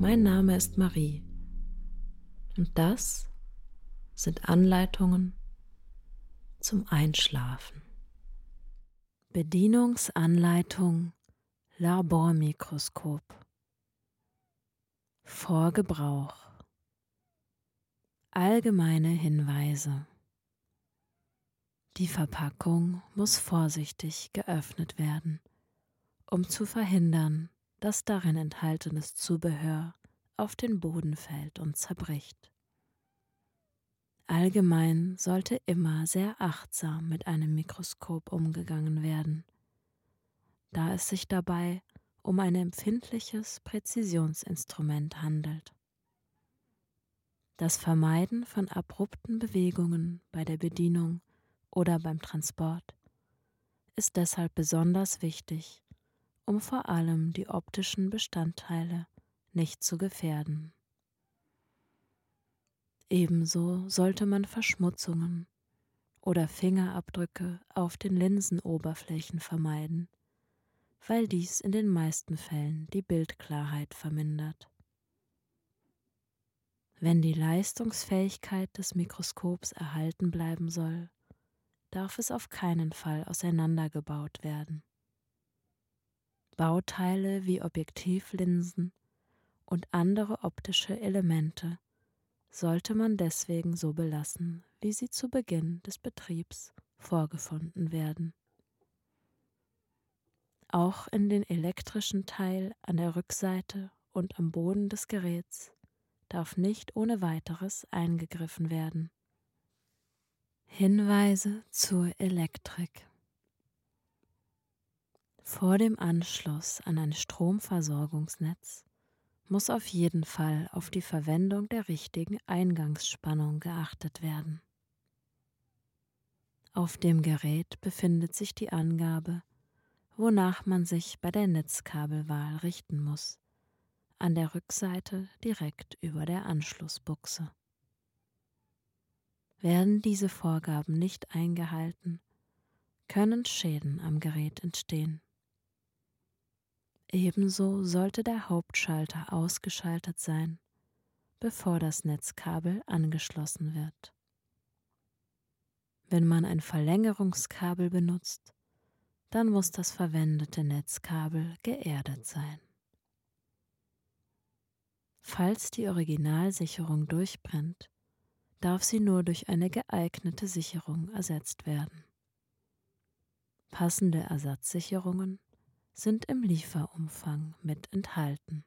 Mein Name ist Marie. Und das sind Anleitungen zum Einschlafen. Bedienungsanleitung Labormikroskop. Vor Gebrauch Allgemeine Hinweise. Die Verpackung muss vorsichtig geöffnet werden, um zu verhindern, dass darin enthaltenes Zubehör auf den Boden fällt und zerbricht. Allgemein sollte immer sehr achtsam mit einem Mikroskop umgegangen werden, da es sich dabei um ein empfindliches Präzisionsinstrument handelt. Das Vermeiden von abrupten Bewegungen bei der Bedienung oder beim Transport ist deshalb besonders wichtig, um vor allem die optischen Bestandteile nicht zu gefährden. Ebenso sollte man Verschmutzungen oder Fingerabdrücke auf den Linsenoberflächen vermeiden, weil dies in den meisten Fällen die Bildklarheit vermindert. Wenn die Leistungsfähigkeit des Mikroskops erhalten bleiben soll, darf es auf keinen Fall auseinandergebaut werden. Bauteile wie Objektivlinsen und andere optische Elemente sollte man deswegen so belassen, wie sie zu Beginn des Betriebs vorgefunden werden. Auch in den elektrischen Teil an der Rückseite und am Boden des Geräts darf nicht ohne weiteres eingegriffen werden. Hinweise zur Elektrik Vor dem Anschluss an ein Stromversorgungsnetz muss auf jeden Fall auf die Verwendung der richtigen Eingangsspannung geachtet werden. Auf dem Gerät befindet sich die Angabe, wonach man sich bei der Netzkabelwahl richten muss an der Rückseite direkt über der Anschlussbuchse. Werden diese Vorgaben nicht eingehalten, können Schäden am Gerät entstehen. Ebenso sollte der Hauptschalter ausgeschaltet sein, bevor das Netzkabel angeschlossen wird. Wenn man ein Verlängerungskabel benutzt, dann muss das verwendete Netzkabel geerdet sein. Falls die Originalsicherung durchbrennt, darf sie nur durch eine geeignete Sicherung ersetzt werden. Passende Ersatzsicherungen sind im Lieferumfang mit enthalten.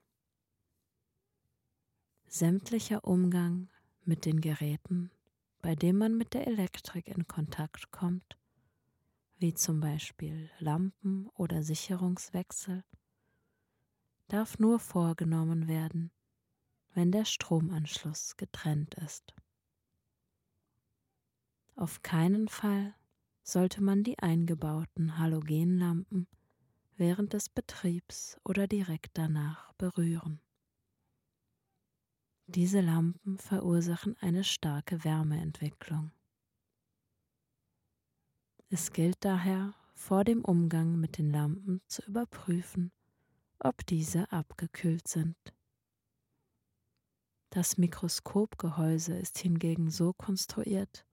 Sämtlicher Umgang mit den Geräten, bei dem man mit der Elektrik in Kontakt kommt, wie zum Beispiel Lampen oder Sicherungswechsel, darf nur vorgenommen werden, wenn der Stromanschluss getrennt ist. Auf keinen Fall sollte man die eingebauten Halogenlampen während des Betriebs oder direkt danach berühren. Diese Lampen verursachen eine starke Wärmeentwicklung. Es gilt daher, vor dem Umgang mit den Lampen zu überprüfen, ob diese abgekühlt sind. Das Mikroskopgehäuse ist hingegen so konstruiert,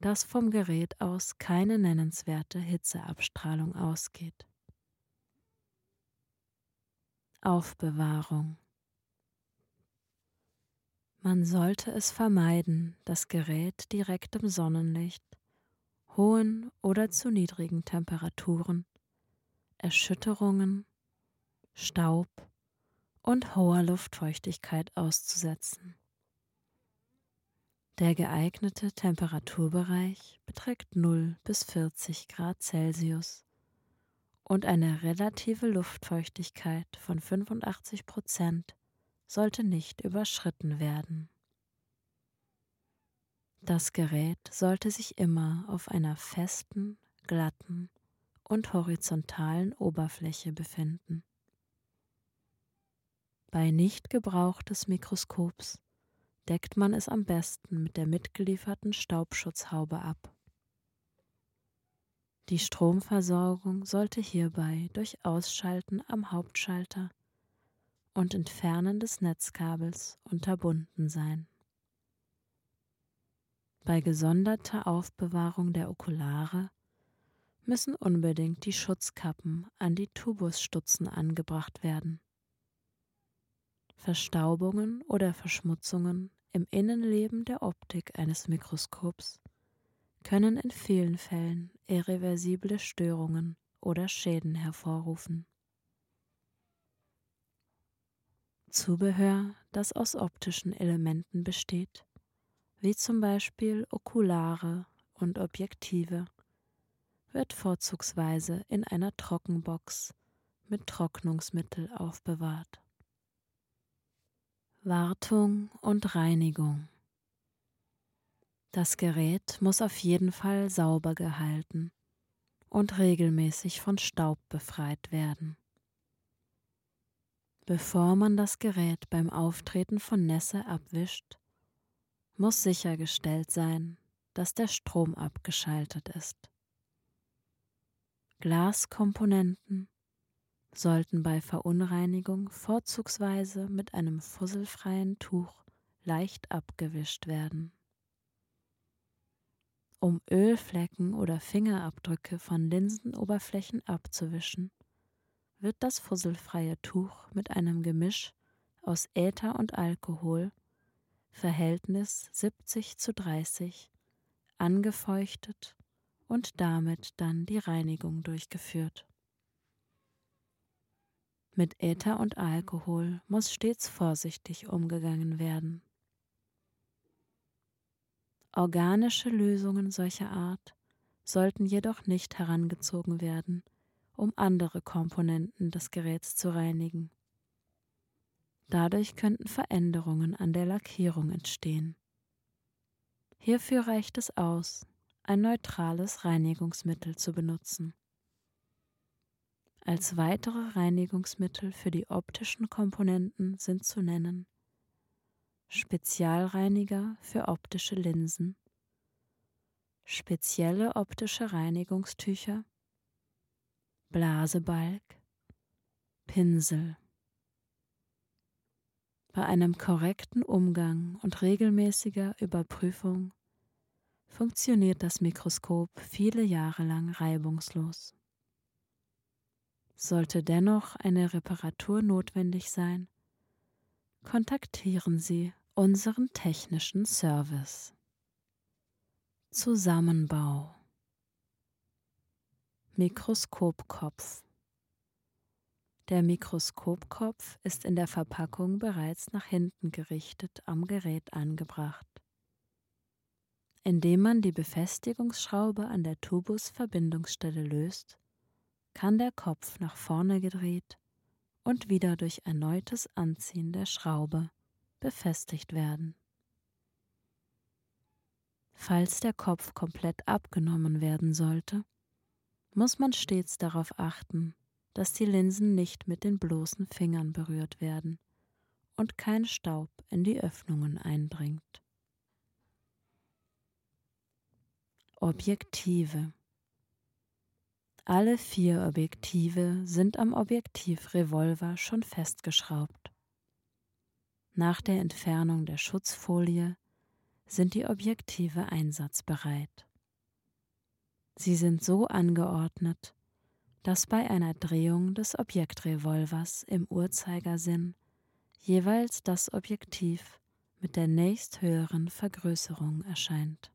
dass vom Gerät aus keine nennenswerte Hitzeabstrahlung ausgeht. Aufbewahrung Man sollte es vermeiden, das Gerät direkt im Sonnenlicht, hohen oder zu niedrigen Temperaturen, Erschütterungen, Staub und hoher Luftfeuchtigkeit auszusetzen. Der geeignete Temperaturbereich beträgt 0 bis 40 Grad Celsius und eine relative Luftfeuchtigkeit von 85 Prozent sollte nicht überschritten werden. Das Gerät sollte sich immer auf einer festen, glatten und horizontalen Oberfläche befinden. Bei Nichtgebrauch des Mikroskops deckt man es am besten mit der mitgelieferten Staubschutzhaube ab. Die Stromversorgung sollte hierbei durch Ausschalten am Hauptschalter und Entfernen des Netzkabels unterbunden sein. Bei gesonderter Aufbewahrung der Okulare müssen unbedingt die Schutzkappen an die Tubusstutzen angebracht werden. Verstaubungen oder Verschmutzungen im Innenleben der Optik eines Mikroskops können in vielen Fällen irreversible Störungen oder Schäden hervorrufen. Zubehör, das aus optischen Elementen besteht, wie zum Beispiel Okulare und Objektive, wird vorzugsweise in einer Trockenbox mit Trocknungsmittel aufbewahrt. Wartung und Reinigung Das Gerät muss auf jeden Fall sauber gehalten und regelmäßig von Staub befreit werden. Bevor man das Gerät beim Auftreten von Nässe abwischt, muss sichergestellt sein, dass der Strom abgeschaltet ist. Glaskomponenten sollten bei Verunreinigung vorzugsweise mit einem fusselfreien Tuch leicht abgewischt werden. Um Ölflecken oder Fingerabdrücke von Linsenoberflächen abzuwischen, wird das fusselfreie Tuch mit einem Gemisch aus Äther und Alkohol, Verhältnis 70 zu 30, angefeuchtet und damit dann die Reinigung durchgeführt. Mit Äther und Alkohol muss stets vorsichtig umgegangen werden. Organische Lösungen solcher Art sollten jedoch nicht herangezogen werden, um andere Komponenten des Geräts zu reinigen. Dadurch könnten Veränderungen an der Lackierung entstehen. Hierfür reicht es aus, ein neutrales Reinigungsmittel zu benutzen. Als weitere Reinigungsmittel für die optischen Komponenten sind zu nennen Spezialreiniger für optische Linsen, spezielle optische Reinigungstücher, Blasebalg, Pinsel. Bei einem korrekten Umgang und regelmäßiger Überprüfung funktioniert das Mikroskop viele Jahre lang reibungslos. Sollte dennoch eine Reparatur notwendig sein, kontaktieren Sie unseren technischen Service. Zusammenbau Mikroskopkopf Der Mikroskopkopf ist in der Verpackung bereits nach hinten gerichtet am Gerät angebracht. Indem man die Befestigungsschraube an der Tubusverbindungsstelle löst, kann der Kopf nach vorne gedreht und wieder durch erneutes Anziehen der Schraube befestigt werden. Falls der Kopf komplett abgenommen werden sollte, muss man stets darauf achten, dass die Linsen nicht mit den bloßen Fingern berührt werden und kein Staub in die Öffnungen eindringt. Objektive. Alle vier Objektive sind am Objektivrevolver schon festgeschraubt. Nach der Entfernung der Schutzfolie sind die Objektive einsatzbereit. Sie sind so angeordnet, dass bei einer Drehung des Objektrevolvers im Uhrzeigersinn jeweils das Objektiv mit der nächsthöheren Vergrößerung erscheint.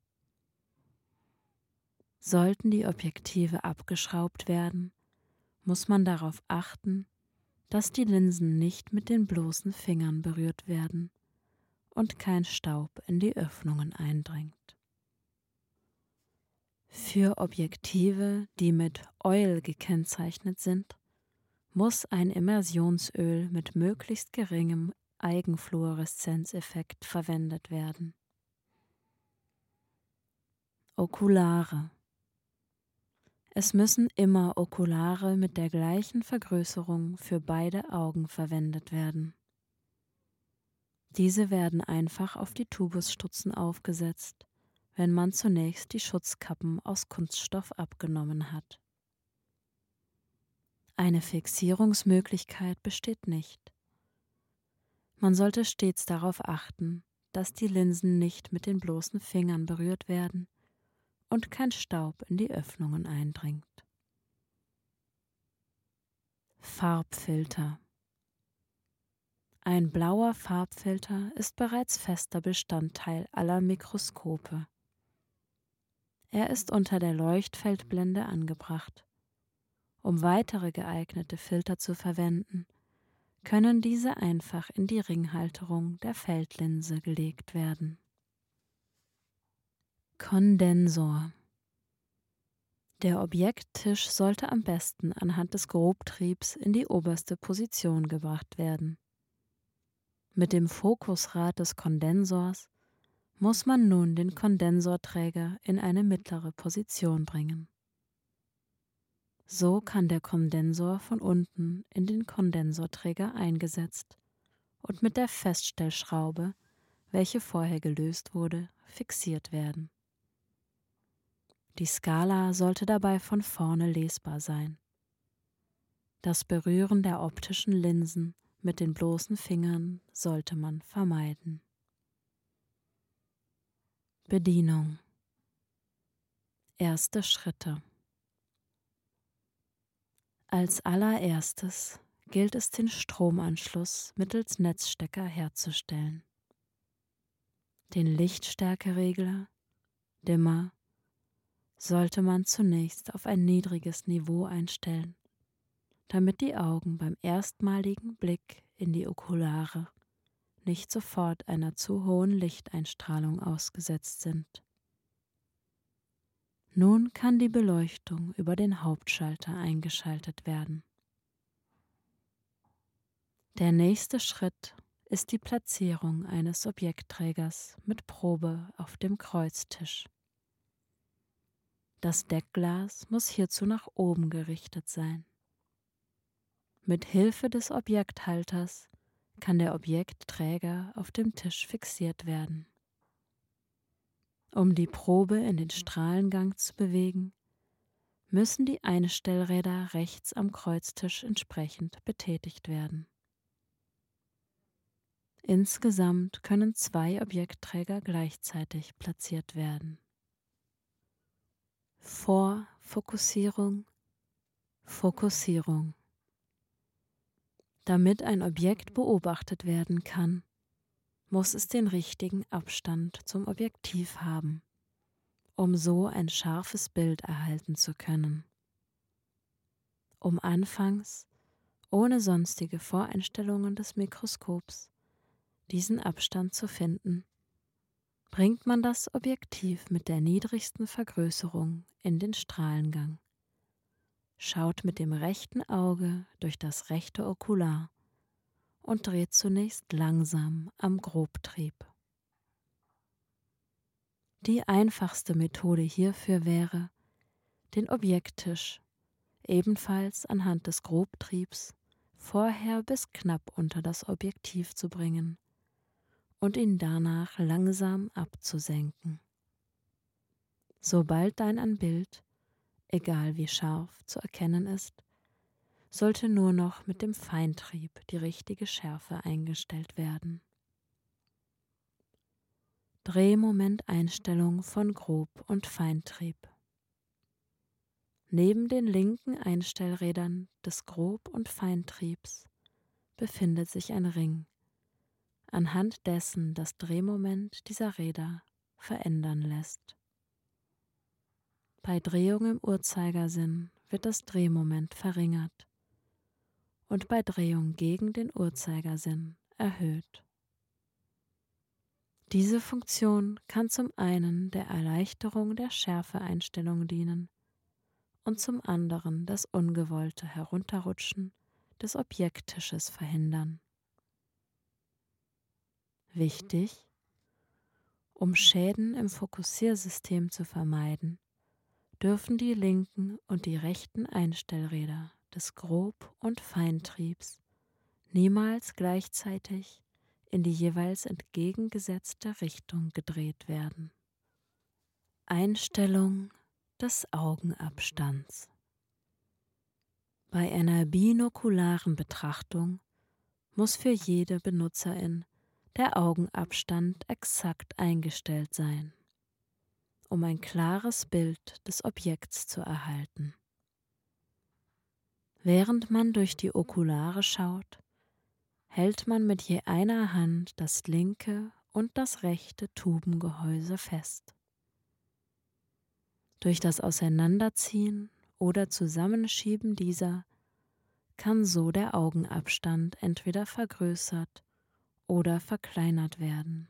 Sollten die Objektive abgeschraubt werden, muss man darauf achten, dass die Linsen nicht mit den bloßen Fingern berührt werden und kein Staub in die Öffnungen eindringt. Für Objektive, die mit Oil gekennzeichnet sind, muss ein Immersionsöl mit möglichst geringem Eigenfluoreszenzeffekt verwendet werden. Okulare es müssen immer Okulare mit der gleichen Vergrößerung für beide Augen verwendet werden. Diese werden einfach auf die Tubusstutzen aufgesetzt, wenn man zunächst die Schutzkappen aus Kunststoff abgenommen hat. Eine Fixierungsmöglichkeit besteht nicht. Man sollte stets darauf achten, dass die Linsen nicht mit den bloßen Fingern berührt werden und kein Staub in die Öffnungen eindringt. Farbfilter Ein blauer Farbfilter ist bereits fester Bestandteil aller Mikroskope. Er ist unter der Leuchtfeldblende angebracht. Um weitere geeignete Filter zu verwenden, können diese einfach in die Ringhalterung der Feldlinse gelegt werden. Kondensor Der Objekttisch sollte am besten anhand des Grobtriebs in die oberste Position gebracht werden. Mit dem Fokusrad des Kondensors muss man nun den Kondensorträger in eine mittlere Position bringen. So kann der Kondensor von unten in den Kondensorträger eingesetzt und mit der Feststellschraube, welche vorher gelöst wurde, fixiert werden. Die Skala sollte dabei von vorne lesbar sein. Das Berühren der optischen Linsen mit den bloßen Fingern sollte man vermeiden. Bedienung Erste Schritte Als allererstes gilt es den Stromanschluss mittels Netzstecker herzustellen. Den Lichtstärkeregler, Dimmer sollte man zunächst auf ein niedriges Niveau einstellen, damit die Augen beim erstmaligen Blick in die Okulare nicht sofort einer zu hohen Lichteinstrahlung ausgesetzt sind. Nun kann die Beleuchtung über den Hauptschalter eingeschaltet werden. Der nächste Schritt ist die Platzierung eines Objektträgers mit Probe auf dem Kreuztisch. Das Deckglas muss hierzu nach oben gerichtet sein. Mit Hilfe des Objekthalters kann der Objektträger auf dem Tisch fixiert werden. Um die Probe in den Strahlengang zu bewegen, müssen die Einstellräder rechts am Kreuztisch entsprechend betätigt werden. Insgesamt können zwei Objektträger gleichzeitig platziert werden. Vorfokussierung, Fokussierung. Damit ein Objekt beobachtet werden kann, muss es den richtigen Abstand zum Objektiv haben, um so ein scharfes Bild erhalten zu können. Um anfangs, ohne sonstige Voreinstellungen des Mikroskops, diesen Abstand zu finden, bringt man das Objektiv mit der niedrigsten Vergrößerung in den Strahlengang. Schaut mit dem rechten Auge durch das rechte Okular und dreht zunächst langsam am Grobtrieb. Die einfachste Methode hierfür wäre, den Objekttisch ebenfalls anhand des Grobtriebs vorher bis knapp unter das Objektiv zu bringen und ihn danach langsam abzusenken. Sobald dann ein Bild, egal wie scharf, zu erkennen ist, sollte nur noch mit dem Feintrieb die richtige Schärfe eingestellt werden. Drehmomenteinstellung von Grob- und Feintrieb. Neben den linken Einstellrädern des Grob- und Feintriebs befindet sich ein Ring, anhand dessen das Drehmoment dieser Räder verändern lässt. Bei Drehung im Uhrzeigersinn wird das Drehmoment verringert und bei Drehung gegen den Uhrzeigersinn erhöht. Diese Funktion kann zum einen der Erleichterung der Schärfeeinstellung dienen und zum anderen das ungewollte Herunterrutschen des Objekttisches verhindern. Wichtig, um Schäden im Fokussiersystem zu vermeiden, dürfen die linken und die rechten Einstellräder des Grob- und Feintriebs niemals gleichzeitig in die jeweils entgegengesetzte Richtung gedreht werden. Einstellung des Augenabstands. Bei einer binokularen Betrachtung muss für jede Benutzerin der Augenabstand exakt eingestellt sein, um ein klares Bild des Objekts zu erhalten. Während man durch die Okulare schaut, hält man mit je einer Hand das linke und das rechte Tubengehäuse fest. Durch das Auseinanderziehen oder Zusammenschieben dieser kann so der Augenabstand entweder vergrößert oder verkleinert werden.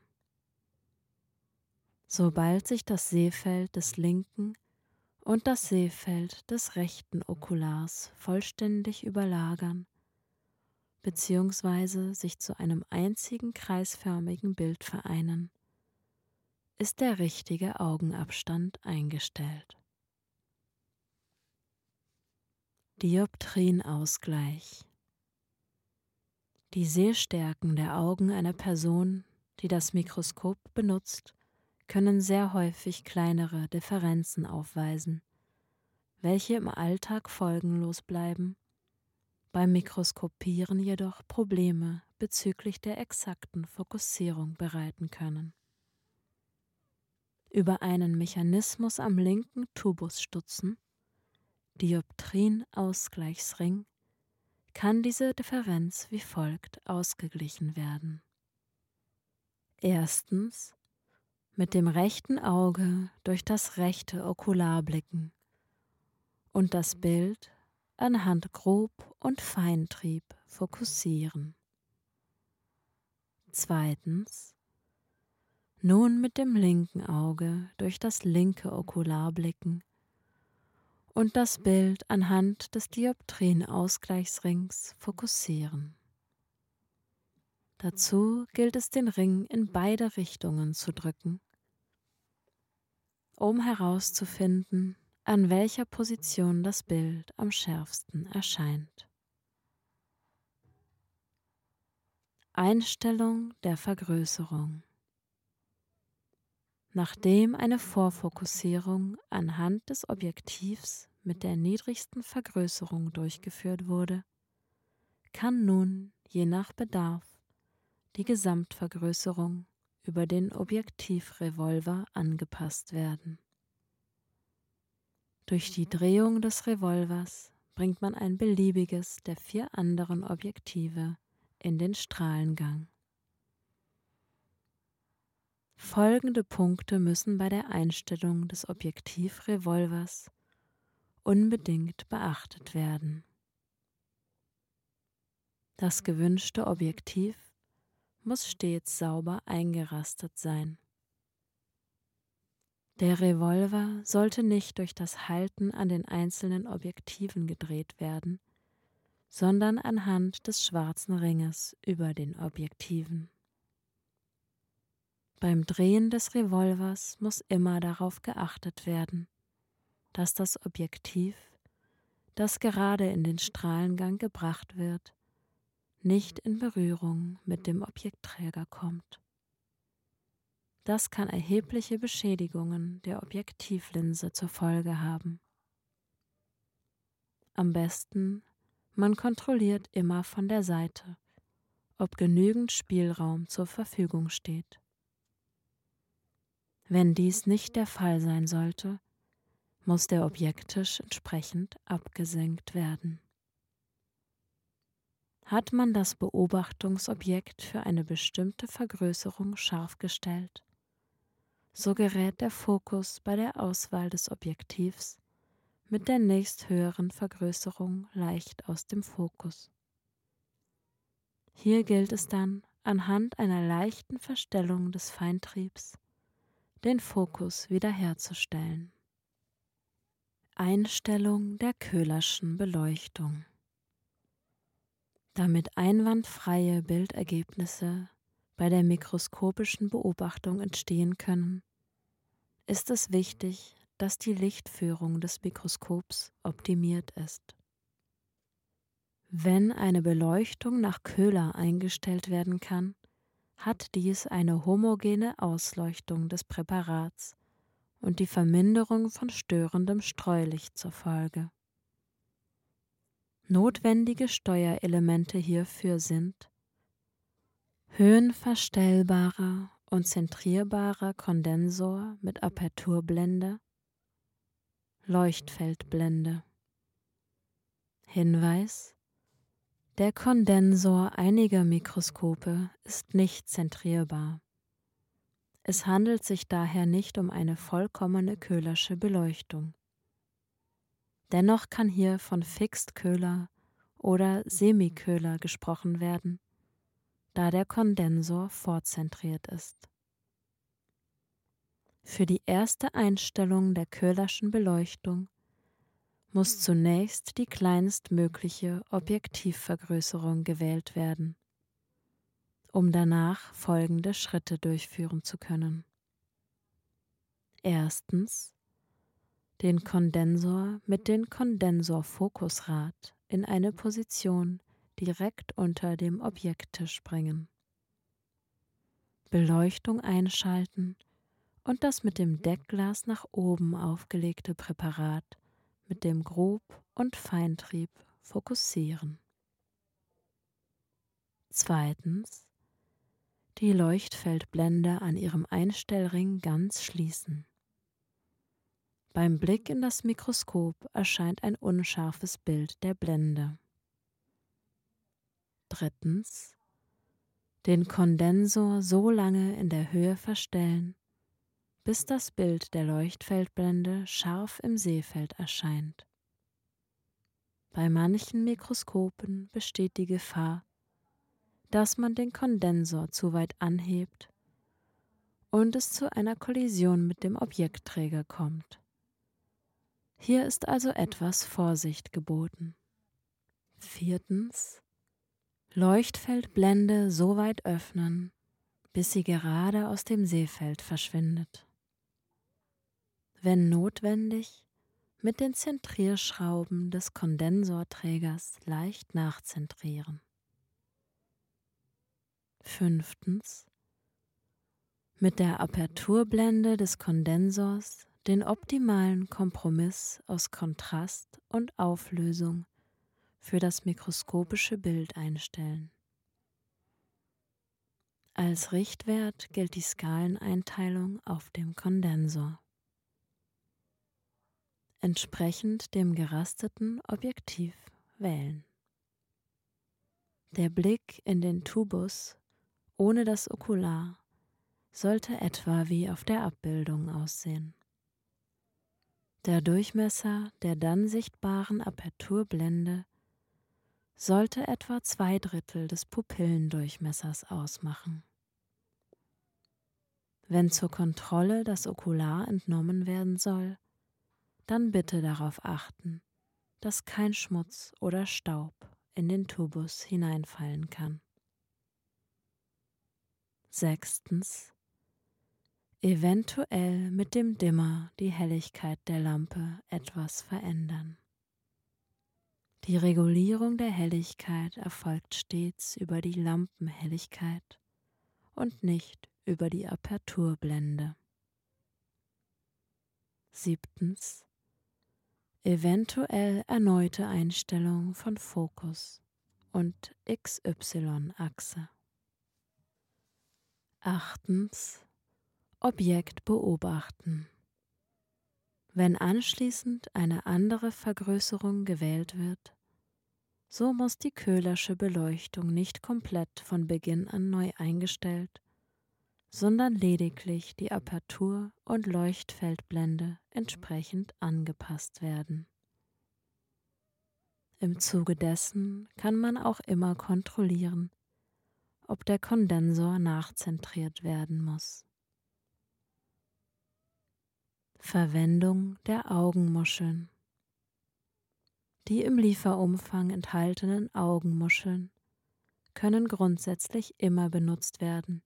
Sobald sich das Sehfeld des linken und das Sehfeld des rechten Okulars vollständig überlagern bzw. sich zu einem einzigen kreisförmigen Bild vereinen, ist der richtige Augenabstand eingestellt. Dioptrienausgleich Die Sehstärken der Augen einer Person, die das Mikroskop benutzt, können sehr häufig kleinere Differenzen aufweisen, welche im Alltag folgenlos bleiben, beim Mikroskopieren jedoch Probleme bezüglich der exakten Fokussierung bereiten können. Über einen Mechanismus am linken Tubusstutzen, Dioptrienausgleichsring, kann diese Differenz wie folgt ausgeglichen werden. Erstens mit dem rechten Auge durch das rechte Okular blicken und das Bild anhand Grob- und Feintrieb fokussieren. Zweitens nun mit dem linken Auge durch das linke Okular blicken und das Bild anhand des Dioptrienausgleichsrings fokussieren. Dazu gilt es, den Ring in beide Richtungen zu drücken, um herauszufinden, an welcher Position das Bild am schärfsten erscheint. Einstellung der Vergrößerung Nachdem eine Vorfokussierung anhand des Objektivs mit der niedrigsten Vergrößerung durchgeführt wurde, kann nun je nach Bedarf die Gesamtvergrößerung über den Objektivrevolver angepasst werden. Durch die Drehung des Revolvers bringt man ein beliebiges der vier anderen Objektive in den Strahlengang. Folgende Punkte müssen bei der Einstellung des Objektivrevolvers unbedingt beachtet werden. Das gewünschte Objektiv muss stets sauber eingerastet sein. Der Revolver sollte nicht durch das Halten an den einzelnen Objektiven gedreht werden, sondern anhand des schwarzen Ringes über den Objektiven. Beim Drehen des Revolvers muss immer darauf geachtet werden, dass das Objektiv, das gerade in den Strahlengang gebracht wird, nicht in Berührung mit dem Objektträger kommt. Das kann erhebliche Beschädigungen der Objektivlinse zur Folge haben. Am besten, man kontrolliert immer von der Seite, ob genügend Spielraum zur Verfügung steht. Wenn dies nicht der Fall sein sollte, muss der Objekttisch entsprechend abgesenkt werden. Hat man das Beobachtungsobjekt für eine bestimmte Vergrößerung scharf gestellt, so gerät der Fokus bei der Auswahl des Objektivs mit der nächsthöheren Vergrößerung leicht aus dem Fokus. Hier gilt es dann, anhand einer leichten Verstellung des Feintriebs den Fokus wiederherzustellen. Einstellung der Köhlerschen Beleuchtung Damit einwandfreie Bildergebnisse bei der mikroskopischen Beobachtung entstehen können, ist es wichtig, dass die Lichtführung des Mikroskops optimiert ist. Wenn eine Beleuchtung nach Köhler eingestellt werden kann, hat dies eine homogene Ausleuchtung des Präparats und die Verminderung von störendem Streulicht zur Folge. Notwendige Steuerelemente hierfür sind höhenverstellbarer und zentrierbarer Kondensor mit Aperturblende, Leuchtfeldblende. Hinweis Der Kondensor einiger Mikroskope ist nicht zentrierbar. Es handelt sich daher nicht um eine vollkommene Köhlersche Beleuchtung. Dennoch kann hier von Fixed-Köhler oder Semiköhler gesprochen werden da der Kondensor vorzentriert ist. Für die erste Einstellung der Köhlerschen Beleuchtung muss zunächst die kleinstmögliche Objektivvergrößerung gewählt werden, um danach folgende Schritte durchführen zu können. Erstens den Kondensor mit dem Kondensorfokusrad in eine Position direkt unter dem Objekttisch bringen. Beleuchtung einschalten und das mit dem Deckglas nach oben aufgelegte Präparat mit dem Grob- und Feintrieb fokussieren. Zweitens die Leuchtfeldblende an ihrem Einstellring ganz schließen. Beim Blick in das Mikroskop erscheint ein unscharfes Bild der Blende. Drittens den Kondensor so lange in der Höhe verstellen, bis das Bild der Leuchtfeldblende scharf im Sehfeld erscheint. Bei manchen Mikroskopen besteht die Gefahr, dass man den Kondensor zu weit anhebt und es zu einer Kollision mit dem Objektträger kommt. Hier ist also etwas Vorsicht geboten. Viertens Leuchtfeldblende so weit öffnen, bis sie gerade aus dem Sehfeld verschwindet. Wenn notwendig, mit den Zentrierschrauben des Kondensorträgers leicht nachzentrieren. Fünftens. Mit der Aperturblende des Kondensors den optimalen Kompromiss aus Kontrast und Auflösung für das mikroskopische Bild einstellen. Als Richtwert gilt die Skaleneinteilung auf dem Kondensor. Entsprechend dem gerasteten Objektiv wählen. Der Blick in den Tubus ohne das Okular sollte etwa wie auf der Abbildung aussehen. Der Durchmesser der dann sichtbaren Aperturblende sollte etwa zwei Drittel des Pupillendurchmessers ausmachen. Wenn zur Kontrolle das Okular entnommen werden soll, dann bitte darauf achten, dass kein Schmutz oder Staub in den Tubus hineinfallen kann. Sechstens. Eventuell mit dem Dimmer die Helligkeit der Lampe etwas verändern. Die Regulierung der Helligkeit erfolgt stets über die Lampenhelligkeit und nicht über die Aperturblende. Siebtens. Eventuell erneute Einstellung von Fokus und XY-Achse. Achtens. Objekt beobachten. Wenn anschließend eine andere Vergrößerung gewählt wird, so muss die Köhlersche Beleuchtung nicht komplett von Beginn an neu eingestellt, sondern lediglich die Apertur- und Leuchtfeldblende entsprechend angepasst werden. Im Zuge dessen kann man auch immer kontrollieren, ob der Kondensor nachzentriert werden muss. Verwendung der Augenmuscheln. Die im Lieferumfang enthaltenen Augenmuscheln können grundsätzlich immer benutzt werden,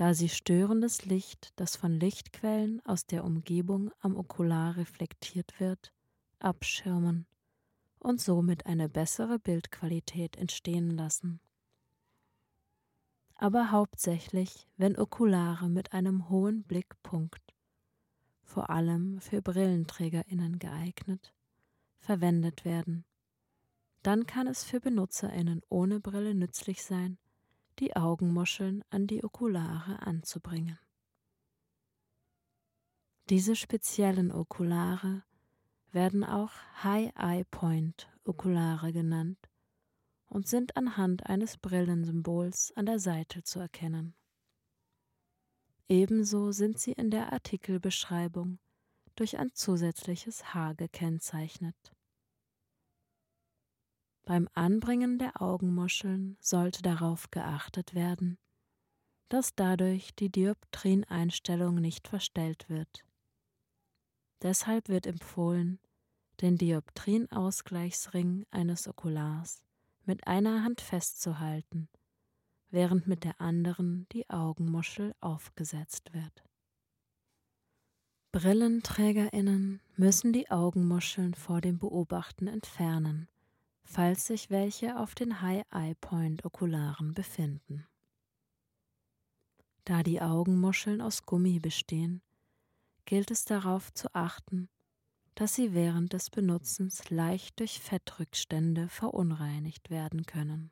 da sie störendes Licht, das von Lichtquellen aus der Umgebung am Okular reflektiert wird, abschirmen und somit eine bessere Bildqualität entstehen lassen. Aber hauptsächlich, wenn Okulare mit einem hohen Blickpunkt, vor allem für Brillenträgerinnen geeignet, verwendet werden. Dann kann es für Benutzerinnen ohne Brille nützlich sein, die Augenmuscheln an die Okulare anzubringen. Diese speziellen Okulare werden auch High Eye Point Okulare genannt und sind anhand eines Brillensymbols an der Seite zu erkennen. Ebenso sind sie in der Artikelbeschreibung durch ein zusätzliches H gekennzeichnet. Beim Anbringen der Augenmuscheln sollte darauf geachtet werden, dass dadurch die Dioptrieneinstellung nicht verstellt wird. Deshalb wird empfohlen, den Dioptrienausgleichsring eines Okulars mit einer Hand festzuhalten, während mit der anderen die Augenmuschel aufgesetzt wird. Brillenträgerinnen müssen die Augenmuscheln vor dem Beobachten entfernen, falls sich welche auf den High Eye Point Okularen befinden. Da die Augenmuscheln aus Gummi bestehen, gilt es darauf zu achten, dass sie während des Benutzens leicht durch Fettrückstände verunreinigt werden können.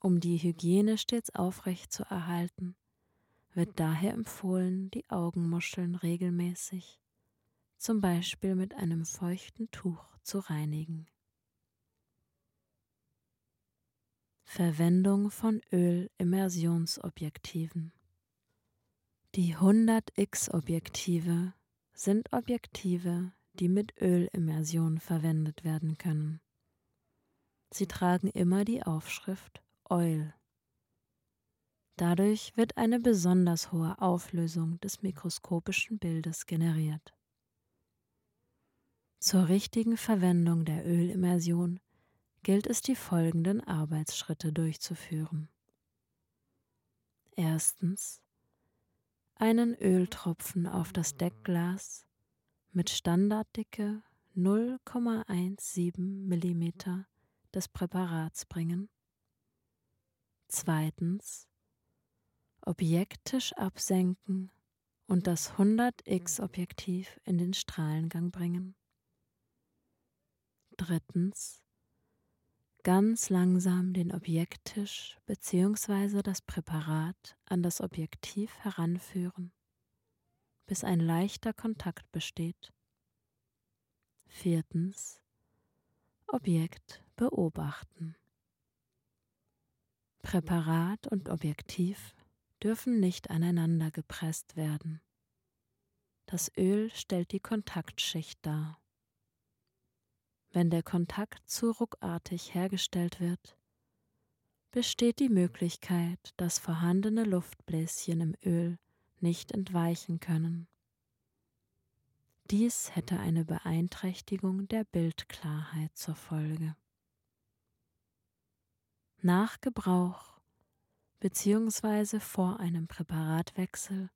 Um die Hygiene stets aufrecht zu erhalten, wird daher empfohlen, die Augenmuscheln regelmäßig, zum Beispiel mit einem feuchten Tuch, zu reinigen. Verwendung von Öl-Immersionsobjektiven die 100x-Objektive sind Objektive, die mit Ölimmersion verwendet werden können. Sie tragen immer die Aufschrift Oil. Dadurch wird eine besonders hohe Auflösung des mikroskopischen Bildes generiert. Zur richtigen Verwendung der Ölimmersion gilt es, die folgenden Arbeitsschritte durchzuführen. Erstens einen Öltropfen auf das Deckglas mit Standarddicke 0,17 mm des Präparats bringen. Zweitens Objektisch absenken und das 100x Objektiv in den Strahlengang bringen. Drittens ganz langsam den Objekttisch bzw. das Präparat an das Objektiv heranführen, bis ein leichter Kontakt besteht. Viertens Objekt beobachten. Präparat und Objektiv dürfen nicht aneinander gepresst werden. Das Öl stellt die Kontaktschicht dar. Wenn der Kontakt zu ruckartig hergestellt wird, besteht die Möglichkeit, dass vorhandene Luftbläschen im Öl nicht entweichen können. Dies hätte eine Beeinträchtigung der Bildklarheit zur Folge. Nach Gebrauch bzw. vor einem Präparatwechsel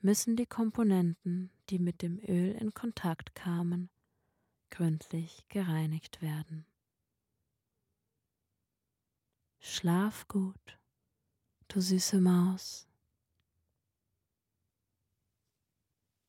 müssen die Komponenten, die mit dem Öl in Kontakt kamen, gründlich gereinigt werden. Schlaf gut, du süße Maus.